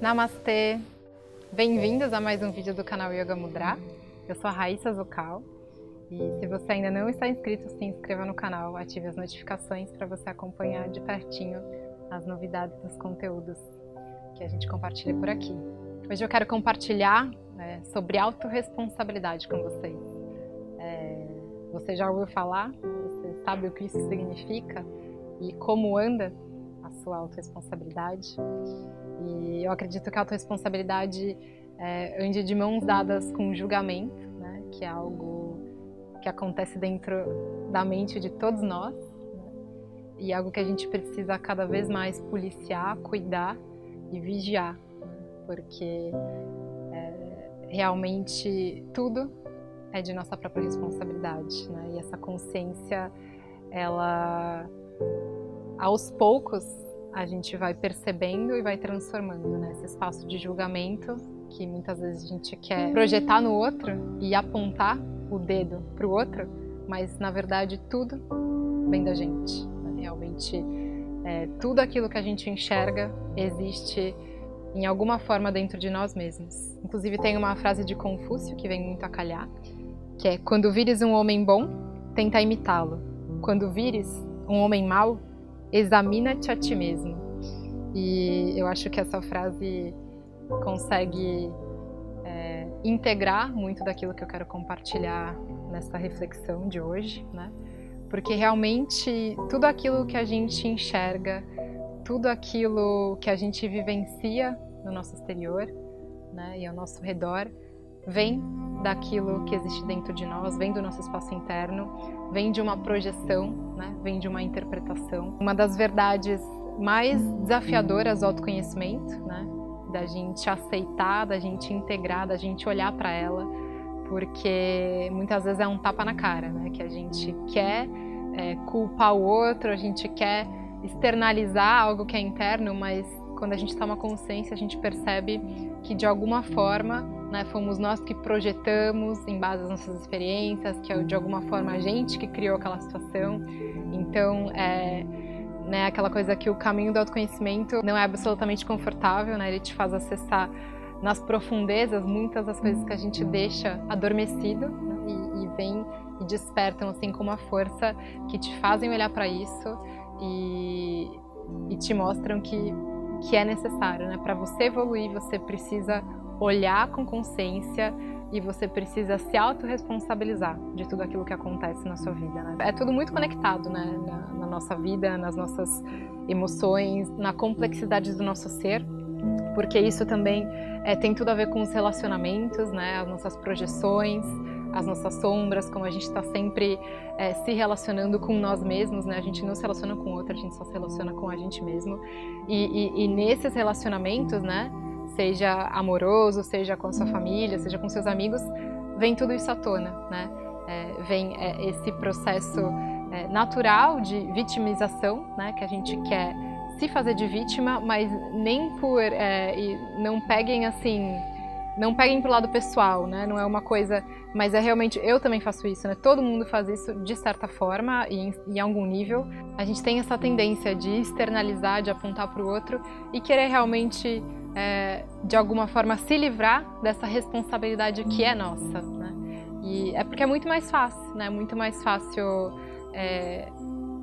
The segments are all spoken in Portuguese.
Namastê! Bem-vindos a mais um vídeo do canal Yoga Mudra. Eu sou a Raíssa Zucal e se você ainda não está inscrito, se inscreva no canal, ative as notificações para você acompanhar de pertinho as novidades dos conteúdos que a gente compartilha por aqui. Hoje eu quero compartilhar é, sobre autorresponsabilidade com vocês. É, você já ouviu falar? Você sabe o que isso significa? E como anda sua autorresponsabilidade? E eu acredito que a autorresponsabilidade é, ande de mãos dadas com julgamento, né? que é algo que acontece dentro da mente de todos nós né? e algo que a gente precisa cada vez mais policiar, cuidar e vigiar, né? porque é, realmente tudo é de nossa própria responsabilidade, né? E essa consciência, ela aos poucos a gente vai percebendo e vai transformando né? esse espaço de julgamento que muitas vezes a gente quer projetar no outro e apontar o dedo para o outro, mas na verdade tudo vem da gente. Né? Realmente é, tudo aquilo que a gente enxerga existe em alguma forma dentro de nós mesmos. Inclusive tem uma frase de Confúcio que vem muito a calhar, que é quando vires um homem bom, tenta imitá-lo. Quando vires um homem mau, examina-te a ti mesmo. E eu acho que essa frase consegue é, integrar muito daquilo que eu quero compartilhar nessa reflexão de hoje, né? Porque realmente tudo aquilo que a gente enxerga, tudo aquilo que a gente vivencia no nosso exterior, né, e ao nosso redor, vem daquilo que existe dentro de nós, vem do nosso espaço interno, vem de uma projeção, né? vem de uma interpretação. Uma das verdades mais desafiadoras do autoconhecimento, né? da gente aceitar, da gente integrar, da gente olhar para ela, porque muitas vezes é um tapa na cara, né? que a gente quer é, culpar o outro, a gente quer externalizar algo que é interno, mas quando a gente toma consciência, a gente percebe que de alguma forma né, fomos nós que projetamos em base às nossas experiências, que é de alguma forma a gente que criou aquela situação. Então, é né, aquela coisa que o caminho do autoconhecimento não é absolutamente confortável, né, ele te faz acessar nas profundezas muitas das coisas que a gente deixa adormecido né, e, e vem e despertam assim com uma força que te fazem olhar para isso e, e te mostram que que é necessário, né? Para você evoluir, você precisa olhar com consciência e você precisa se autorresponsabilizar de tudo aquilo que acontece na sua vida. Né? É tudo muito conectado né? na, na nossa vida, nas nossas emoções, na complexidade do nosso ser, porque isso também é, tem tudo a ver com os relacionamentos, né? as nossas projeções, as nossas sombras, como a gente está sempre é, se relacionando com nós mesmos, né? A gente não se relaciona com outro, a gente só se relaciona com a gente mesmo. E, e, e nesses relacionamentos, né? Seja amoroso, seja com a sua família, seja com seus amigos, vem tudo isso à tona, né? É, vem é, esse processo é, natural de vitimização, né? Que a gente quer se fazer de vítima, mas nem por é, e não peguem assim não peguem pro lado pessoal, né? Não é uma coisa, mas é realmente eu também faço isso, né? Todo mundo faz isso de certa forma e em, em algum nível. A gente tem essa tendência de externalizar, de apontar para o outro e querer realmente é, de alguma forma se livrar dessa responsabilidade que é nossa, né? E é porque é muito mais fácil, né? Muito mais fácil é,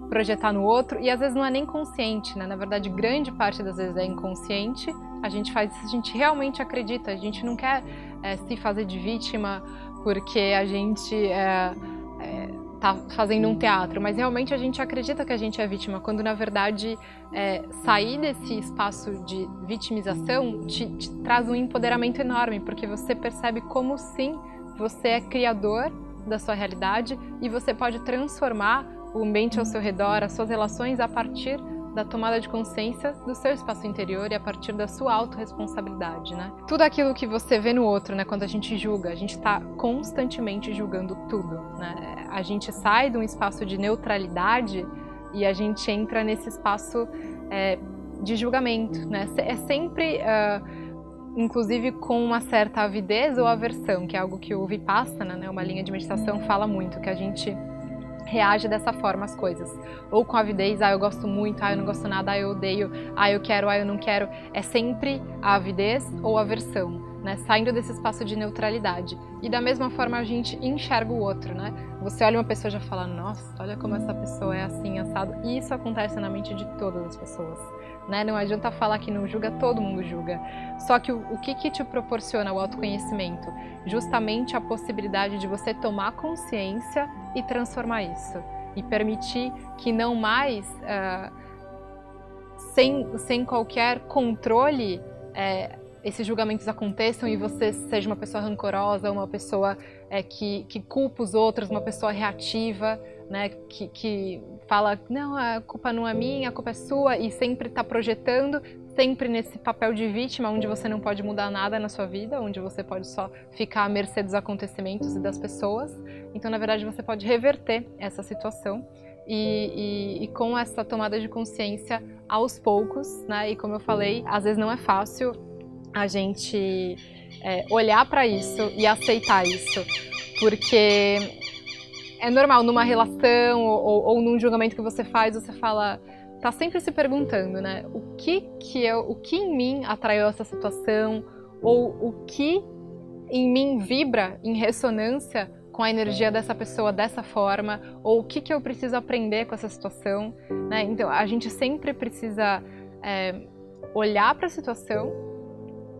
projetar no outro e às vezes não é nem consciente, né? Na verdade, grande parte das vezes é inconsciente a gente faz isso, a gente realmente acredita, a gente não quer é, se fazer de vítima porque a gente é, é, tá fazendo um teatro, mas realmente a gente acredita que a gente é vítima, quando na verdade é, sair desse espaço de vitimização te, te traz um empoderamento enorme, porque você percebe como sim você é criador da sua realidade e você pode transformar o ambiente ao seu redor, as suas relações a partir da tomada de consciência do seu espaço interior e a partir da sua autorresponsabilidade, né? Tudo aquilo que você vê no outro, né, quando a gente julga, a gente está constantemente julgando tudo, né? A gente sai de um espaço de neutralidade e a gente entra nesse espaço é, de julgamento, né? É sempre, uh, inclusive, com uma certa avidez ou aversão, que é algo que o Vipassana, né, uma linha de meditação, fala muito, que a gente reage dessa forma às coisas. Ou com avidez, ah, eu gosto muito, ah, eu não gosto nada, ah, eu odeio, ah, eu quero, ah, eu não quero. É sempre a avidez ou a aversão, né? Saindo desse espaço de neutralidade. E da mesma forma a gente enxerga o outro, né? Você olha uma pessoa e já fala, nossa, olha como essa pessoa é assim, assado. E isso acontece na mente de todas as pessoas. Né? Não adianta falar que não julga, todo mundo julga. Só que o, o que, que te proporciona o autoconhecimento? Justamente a possibilidade de você tomar consciência e transformar isso. E permitir que não mais, uh, sem, sem qualquer controle, uh, esses julgamentos aconteçam e você seja uma pessoa rancorosa, uma pessoa é, que, que culpa os outros, uma pessoa reativa, né, que, que fala, não, a culpa não é minha, a culpa é sua, e sempre está projetando, sempre nesse papel de vítima, onde você não pode mudar nada na sua vida, onde você pode só ficar à mercê dos acontecimentos e das pessoas. Então, na verdade, você pode reverter essa situação. E, e, e, com essa tomada de consciência aos poucos, né? E como eu falei, às vezes não é fácil a gente é, olhar para isso e aceitar isso, porque é normal numa relação ou, ou, num julgamento que você faz, você fala, tá sempre se perguntando, né? O que que eu, o que em mim atraiu essa situação ou o que em mim vibra em ressonância com a energia dessa pessoa dessa forma ou o que que eu preciso aprender com essa situação, né? Então a gente sempre precisa é, olhar para a situação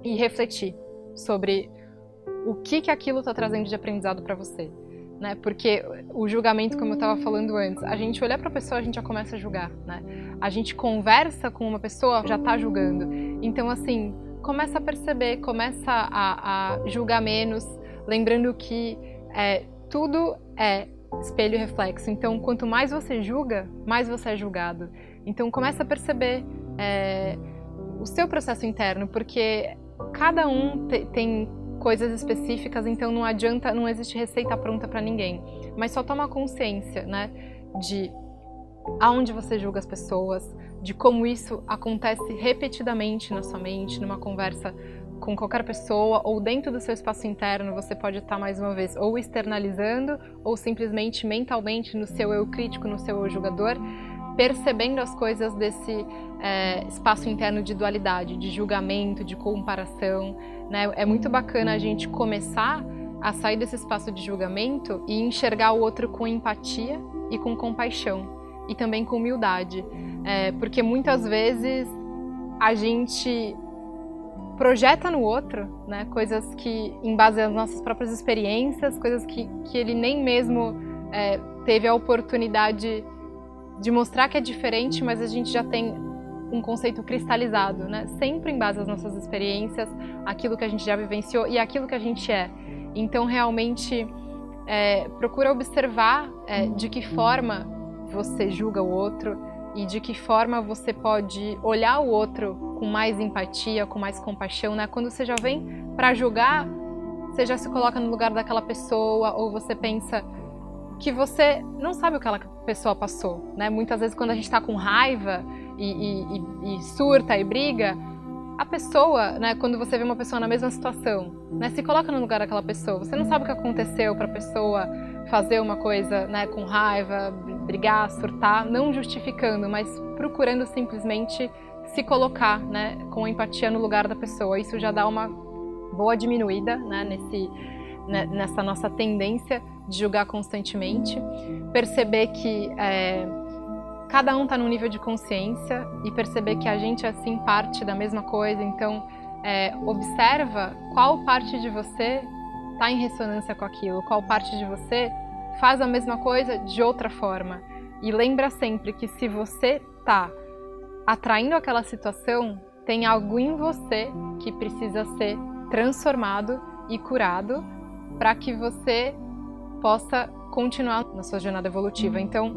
e refletir sobre o que que aquilo está trazendo de aprendizado para você né? Porque o julgamento, como eu estava falando antes, a gente olha para a pessoa, a gente já começa a julgar, né? A gente conversa com uma pessoa, já está julgando. Então, assim, começa a perceber, começa a, a julgar menos, lembrando que é, tudo é espelho e reflexo. Então, quanto mais você julga, mais você é julgado. Então, começa a perceber é, o seu processo interno, porque cada um te, tem coisas específicas, então não adianta, não existe receita pronta para ninguém. Mas só toma consciência, né, de aonde você julga as pessoas, de como isso acontece repetidamente na sua mente, numa conversa com qualquer pessoa ou dentro do seu espaço interno, você pode estar mais uma vez ou externalizando ou simplesmente mentalmente no seu eu crítico, no seu eu julgador, percebendo as coisas desse é, espaço interno de dualidade, de julgamento, de comparação. Né? É muito bacana a gente começar a sair desse espaço de julgamento e enxergar o outro com empatia e com compaixão e também com humildade, é, porque muitas vezes a gente projeta no outro, né, coisas que em base às nossas próprias experiências, coisas que, que ele nem mesmo é, teve a oportunidade de mostrar que é diferente, mas a gente já tem um conceito cristalizado, né? Sempre em base às nossas experiências, aquilo que a gente já vivenciou e aquilo que a gente é. Então, realmente, é, procura observar é, de que forma você julga o outro e de que forma você pode olhar o outro com mais empatia, com mais compaixão, né? Quando você já vem para julgar, você já se coloca no lugar daquela pessoa ou você pensa que você não sabe o que aquela pessoa passou, né? Muitas vezes quando a gente está com raiva e, e, e, surta e briga, a pessoa, né? Quando você vê uma pessoa na mesma situação, né? Se coloca no lugar daquela pessoa. Você não sabe o que aconteceu para a pessoa fazer uma coisa, né? Com raiva, brigar, surtar, não justificando, mas procurando simplesmente se colocar, né? Com empatia no lugar da pessoa. Isso já dá uma boa diminuída, né? Nesse né, nessa nossa tendência de julgar constantemente, perceber que é, cada um está num nível de consciência e perceber que a gente é assim parte da mesma coisa. Então, é, observa qual parte de você está em ressonância com aquilo, qual parte de você faz a mesma coisa de outra forma. E lembra sempre que se você está atraindo aquela situação, tem algo em você que precisa ser transformado e curado para que você possa continuar na sua jornada evolutiva. Então,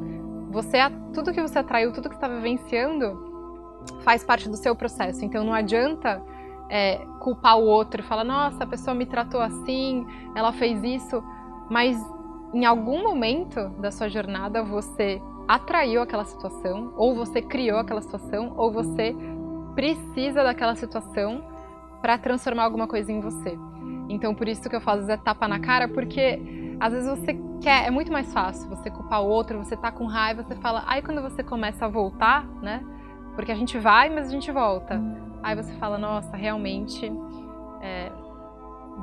você tudo que você atraiu, tudo que está vivenciando faz parte do seu processo. Então, não adianta é, culpar o outro e falar: nossa, a pessoa me tratou assim, ela fez isso, mas em algum momento da sua jornada você atraiu aquela situação, ou você criou aquela situação, ou você precisa daquela situação para transformar alguma coisa em você. Então, por isso que eu faço é tapa na cara, porque Às vezes você quer, é muito mais fácil você culpar o outro, você tá com raiva, você fala, aí quando você começa a voltar, né? Porque a gente vai, mas a gente volta. Aí você fala, nossa, realmente, é,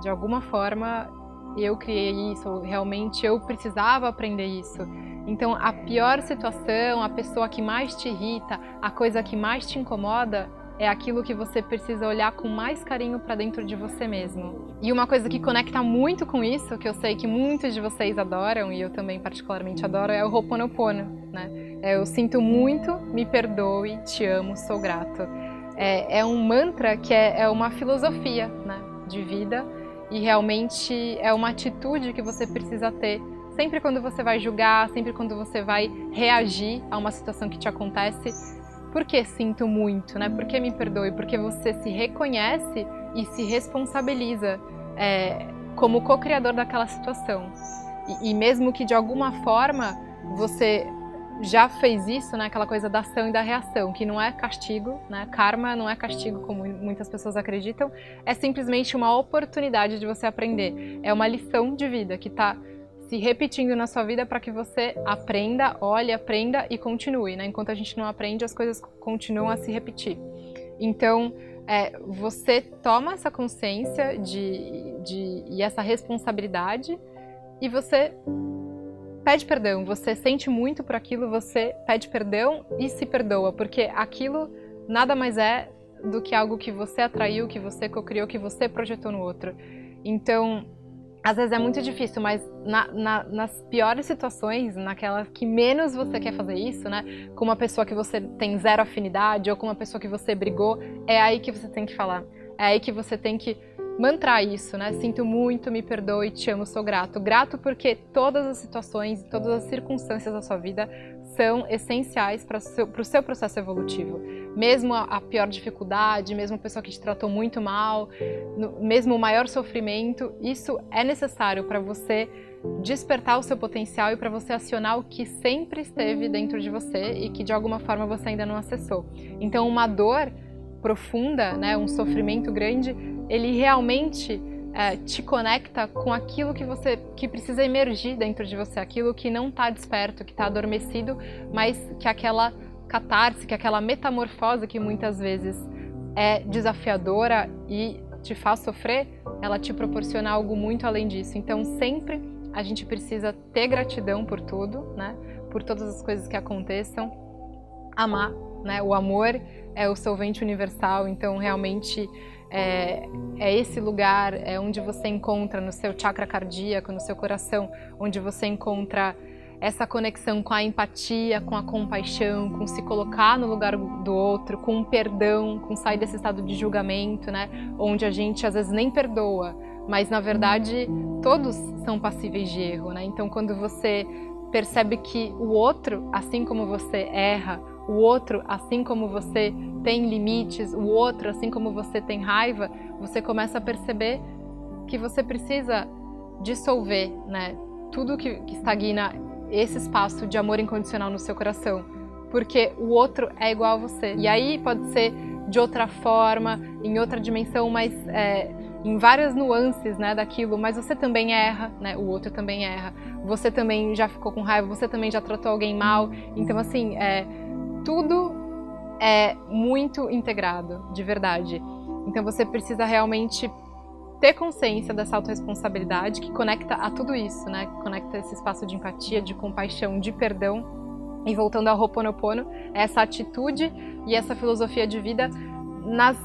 de alguma forma eu criei isso, ou realmente eu precisava aprender isso. Então, a pior situação, a pessoa que mais te irrita, a coisa que mais te incomoda, é aquilo que você precisa olhar com mais carinho para dentro de você mesmo. E uma coisa que conecta muito com isso, que eu sei que muitos de vocês adoram e eu também particularmente adoro, é o Ho'oponopono, né? É, eu sinto muito, me perdoe, te amo, sou grato. É, é um mantra que é, é uma filosofia, né, de vida e realmente é uma atitude que você precisa ter sempre quando você vai julgar, sempre quando você vai reagir a uma situação que te acontece por que sinto muito, né? Por que me perdoe? Porque você se reconhece e se responsabiliza é, como co-criador daquela situação. E, e, mesmo que de alguma forma você já fez isso, né? Aquela coisa da ação e da reação, que não é castigo, né? Karma não é castigo como muitas pessoas acreditam, é simplesmente uma oportunidade de você aprender. É uma lição de vida que está se repetindo na sua vida para que você aprenda, olhe, aprenda e continue. Né? Enquanto a gente não aprende, as coisas continuam a se repetir. Então, é, você toma essa consciência de, de, e essa responsabilidade e você pede perdão. Você sente muito por aquilo, você pede perdão e se perdoa, porque aquilo nada mais é do que algo que você atraiu, que você co-criou, que você projetou no outro. Então, às vezes é muito difícil, mas na, na, nas piores situações, naquelas que menos você quer fazer isso, né? Com uma pessoa que você tem zero afinidade ou com uma pessoa que você brigou, é aí que você tem que falar. É aí que você tem que mantrar isso, né? Sinto muito, me perdoe, te amo, sou grato. Grato porque todas as situações, todas as circunstâncias da sua vida são essenciais para o seu, seu, processo evolutivo. Mesmo a, a, pior dificuldade, mesmo a pessoa que te tratou muito mal, no, mesmo o maior sofrimento, isso é necessário para você despertar o seu potencial e para você acionar o que sempre esteve dentro de você e que de alguma forma você ainda não acessou. Então, uma dor profunda, né, um sofrimento grande, ele realmente é, te conecta com aquilo que você que precisa emergir dentro de você, aquilo que não está desperto, que está adormecido, mas que aquela catarse, que aquela metamorfose que muitas vezes é desafiadora e te faz sofrer, ela te proporciona algo muito além disso. Então sempre a gente precisa ter gratidão por tudo, né? Por todas as coisas que aconteçam, amar, né? O amor é o solvente universal, então realmente é, é, esse lugar é onde você encontra no seu chakra cardíaco, no seu coração, onde você encontra essa conexão com a empatia, com a compaixão, com se colocar no lugar do outro, com o perdão, com sair desse estado de julgamento, né? Onde a gente às vezes nem perdoa, mas na verdade todos são passíveis de erro, né? Então quando você percebe que o outro, assim como você erra, o outro, assim como você tem limites, o outro, assim como você tem raiva, você começa a perceber que você precisa dissolver, né? Tudo que, que estagna esse espaço de amor incondicional no seu coração, porque o outro é igual a você. E aí pode ser de outra forma, em outra dimensão, mas é, em várias nuances, né, daquilo. Mas você também erra, né? O outro também erra. Você também já ficou com raiva. Você também já tratou alguém mal. Então assim, é, tudo é muito integrado, de verdade. Então você precisa realmente ter consciência dessa autorresponsabilidade que conecta a tudo isso, né? Que conecta esse espaço de empatia, de compaixão, de perdão. E voltando ao Ho'oponopono, essa atitude e essa filosofia de vida nas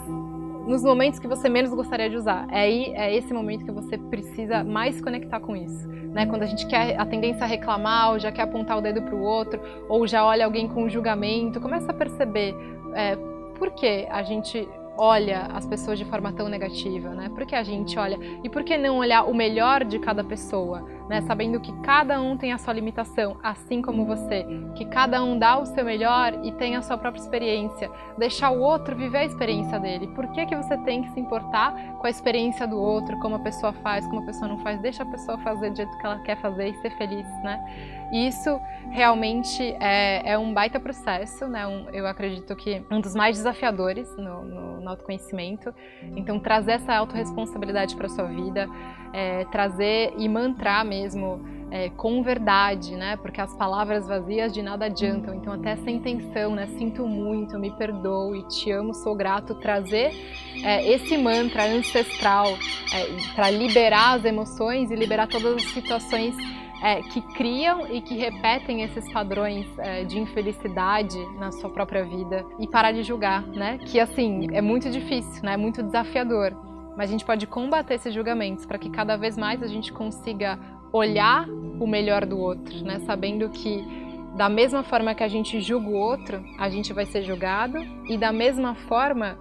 nos momentos que você menos gostaria de usar. É aí é esse momento que você precisa mais conectar com isso, né? Quando a gente quer a tendência a reclamar, ou já quer apontar o dedo para o outro, ou já olha alguém com julgamento, começa a perceber é, por que a gente olha as pessoas de forma tão negativa, né? Por que a gente olha e por que não olhar o melhor de cada pessoa, né? Sabendo que cada um tem a sua limitação, assim como você, que cada um dá o seu melhor e tem a sua própria experiência, deixar o outro viver a experiência dele. Por que que você tem que se importar com a experiência do outro, como a pessoa faz, como a pessoa não faz? Deixa a pessoa fazer do jeito que ela quer fazer e ser feliz, né? Isso realmente é, é um baita processo, né? Um, eu acredito que um dos mais desafiadores no, no, no autoconhecimento. Então, trazer essa autorresponsabilidade para sua vida, é, trazer e mantrar mesmo é, com verdade, né? Porque as palavras vazias de nada adiantam. Então, até essa intenção, né? Sinto muito, me perdoe, te amo, sou grato. Trazer é, esse mantra ancestral é, para liberar as emoções e liberar todas as situações é, que criam e que repetem esses padrões é, de infelicidade na sua própria vida e parar de julgar, né? Que assim é muito difícil, né? É muito desafiador. Mas a gente pode combater esses julgamentos para que cada vez mais a gente consiga olhar o melhor do outro, né? Sabendo que da mesma forma que a gente julga o outro, a gente vai ser julgado e da mesma forma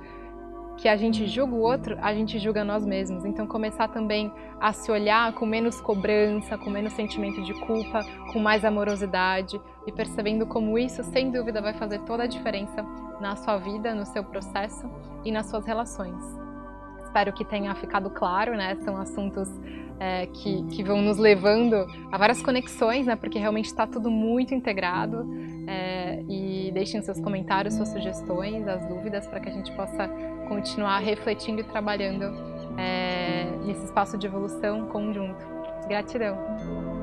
que a gente julga o outro, a gente julga nós mesmos. Então começar também a se olhar com menos cobrança, com menos sentimento de culpa, com mais amorosidade e percebendo como isso, sem dúvida, vai fazer toda a diferença na sua vida, no seu processo e nas suas relações. Espero que tenha ficado claro, né? São assuntos é, que, que, vão nos levando a várias conexões, né? Porque realmente está tudo muito integrado. É, e deixem seus comentários, suas sugestões, as dúvidas, para que a gente possa continuar refletindo e trabalhando é, nesse espaço de evolução conjunto. Gratidão!